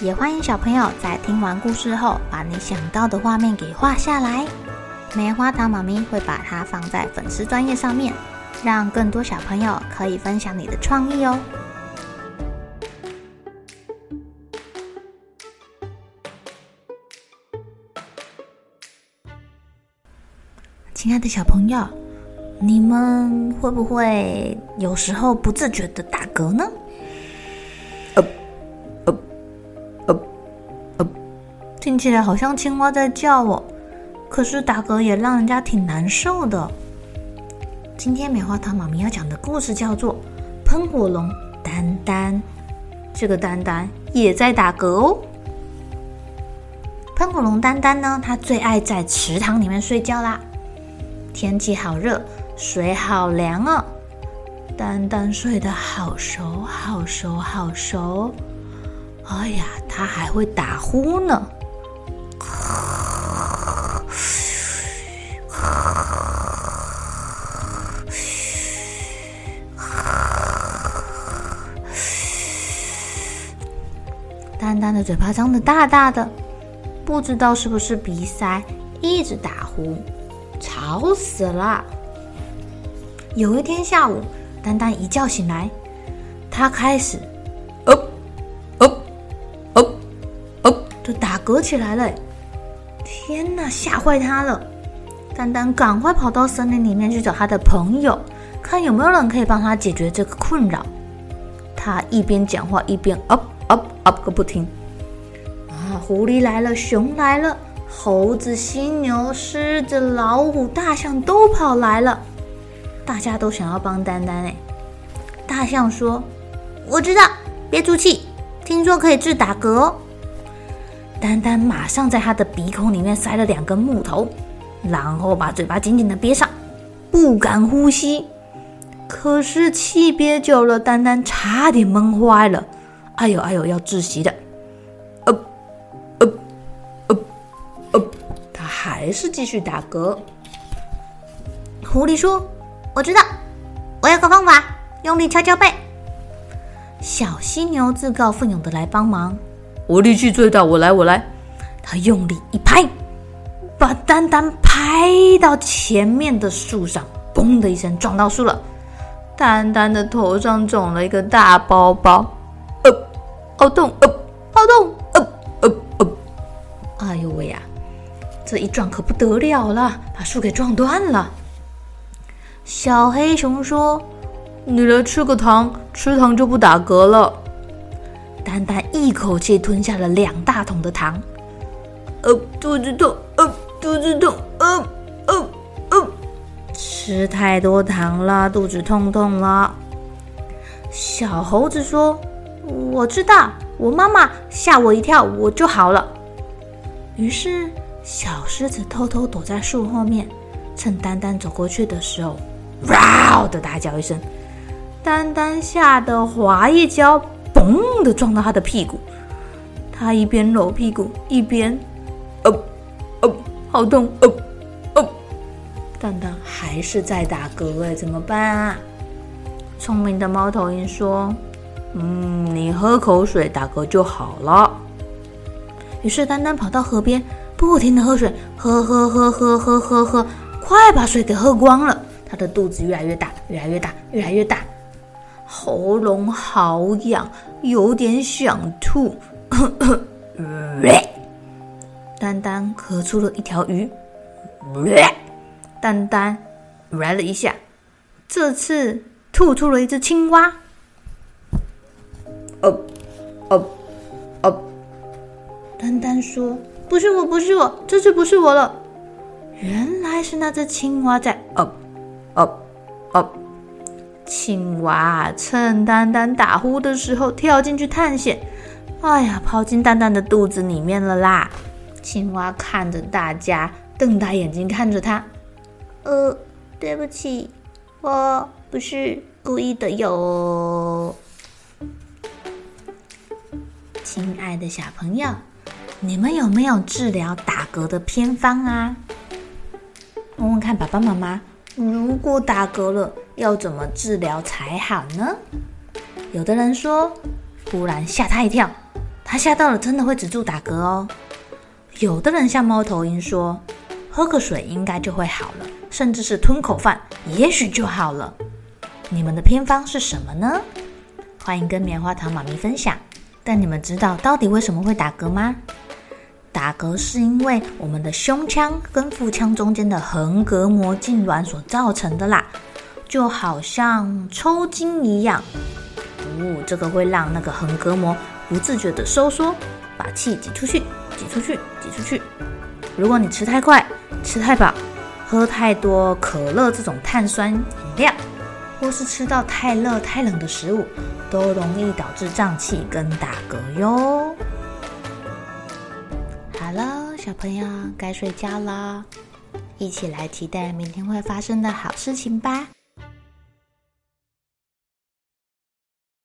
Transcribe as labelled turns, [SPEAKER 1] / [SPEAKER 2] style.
[SPEAKER 1] 也欢迎小朋友在听完故事后，把你想到的画面给画下来。棉花糖妈咪会把它放在粉丝专页上面，让更多小朋友可以分享你的创意哦。亲爱的小朋友，你们会不会有时候不自觉的打嗝呢？听起来好像青蛙在叫哦，可是打嗝也让人家挺难受的。今天棉花糖妈咪要讲的故事叫做《喷火龙丹丹》，这个丹丹也在打嗝哦。喷火龙丹丹呢，它最爱在池塘里面睡觉啦。天气好热，水好凉哦。丹丹睡得好熟，好熟，好熟。哎呀，它还会打呼呢。丹丹的嘴巴张得大大的，不知道是不是鼻塞，一直打呼，吵死了。有一天下午，丹丹一觉醒来，他开始，哦哦哦哦，就打嗝起来了。天哪，吓坏他了！丹丹赶快跑到森林里面去找他的朋友，看有没有人可以帮他解决这个困扰。他一边讲话一边哦。Up up 个不停啊！狐狸来了，熊来了，猴子、犀牛、狮子、老虎、大象都跑来了，大家都想要帮丹丹哎。大象说：“我知道，憋住气，听说可以治打嗝。”丹丹马上在他的鼻孔里面塞了两根木头，然后把嘴巴紧紧的憋上，不敢呼吸。可是气憋久了，丹丹差点闷坏了。哎呦哎呦，要窒息的！呃，呃，呃，呃，他还是继续打嗝。狐狸说：“我知道，我有个方法，用力敲敲背。”小犀牛自告奋勇的来帮忙：“我力气最大，我来，我来。”他用力一拍，把丹丹拍到前面的树上，嘣的一声撞到树了。丹丹的头上肿了一个大包包。好痛！呃，好痛！呃呃呃！哎呦喂呀，这一撞可不得了了，把树给撞断了。小黑熊说：“你来吃个糖，吃糖就不打嗝了。”丹丹一口气吞下了两大桶的糖。呃，肚子痛！呃，肚子痛！呃呃呃，吃太多糖了，肚子痛痛了。小猴子说。我知道，我妈妈吓我一跳，我就好了。于是，小狮子偷偷躲在树后面，趁丹丹走过去的时候，哇的大叫一声，丹丹吓得滑一跤，嘣的撞到他的屁股。他一边揉屁股，一边，哦哦，好痛，哦哦。丹丹还是在打嗝哎，怎么办啊？聪明的猫头鹰说。嗯，你喝口水打嗝就好了。于是丹丹跑到河边，不停地喝水，喝喝喝喝喝喝喝，快把水给喝光了。他的肚子越来越大，越来越大，越来越大，喉咙好痒，有点想吐。丹丹咳出了一条鱼。丹丹来了一下，这次吐出了一只青蛙。哦，哦，哦！丹丹说：“不是我，不是我，这次不是我了。原来是那只青蛙在哦，哦，哦！青蛙趁丹丹打呼的时候跳进去探险，哎呀，跑进蛋蛋的肚子里面了啦！青蛙看着大家，瞪大眼睛看着他。呃，对不起，我不是故意的哟。亲爱的小朋友，你们有没有治疗打嗝的偏方啊？问问看爸爸妈妈，如果打嗝了，要怎么治疗才好呢？有的人说，突然吓他一跳，他吓到了，真的会止住打嗝哦。有的人像猫头鹰说，喝个水应该就会好了，甚至是吞口饭，也许就好了。你们的偏方是什么呢？欢迎跟棉花糖妈咪分享。但你们知道到底为什么会打嗝吗？打嗝是因为我们的胸腔跟腹腔中间的横膈膜痉挛所造成的啦，就好像抽筋一样。哦，这个会让那个横膈膜不自觉的收缩，把气挤出去，挤出去，挤出去。如果你吃太快、吃太饱、喝太多可乐这种碳酸饮料，或是吃到太热、太冷的食物，都容易导致胀气跟打嗝哟。好了，小朋友该睡觉了，一起来期待明天会发生的好事情吧。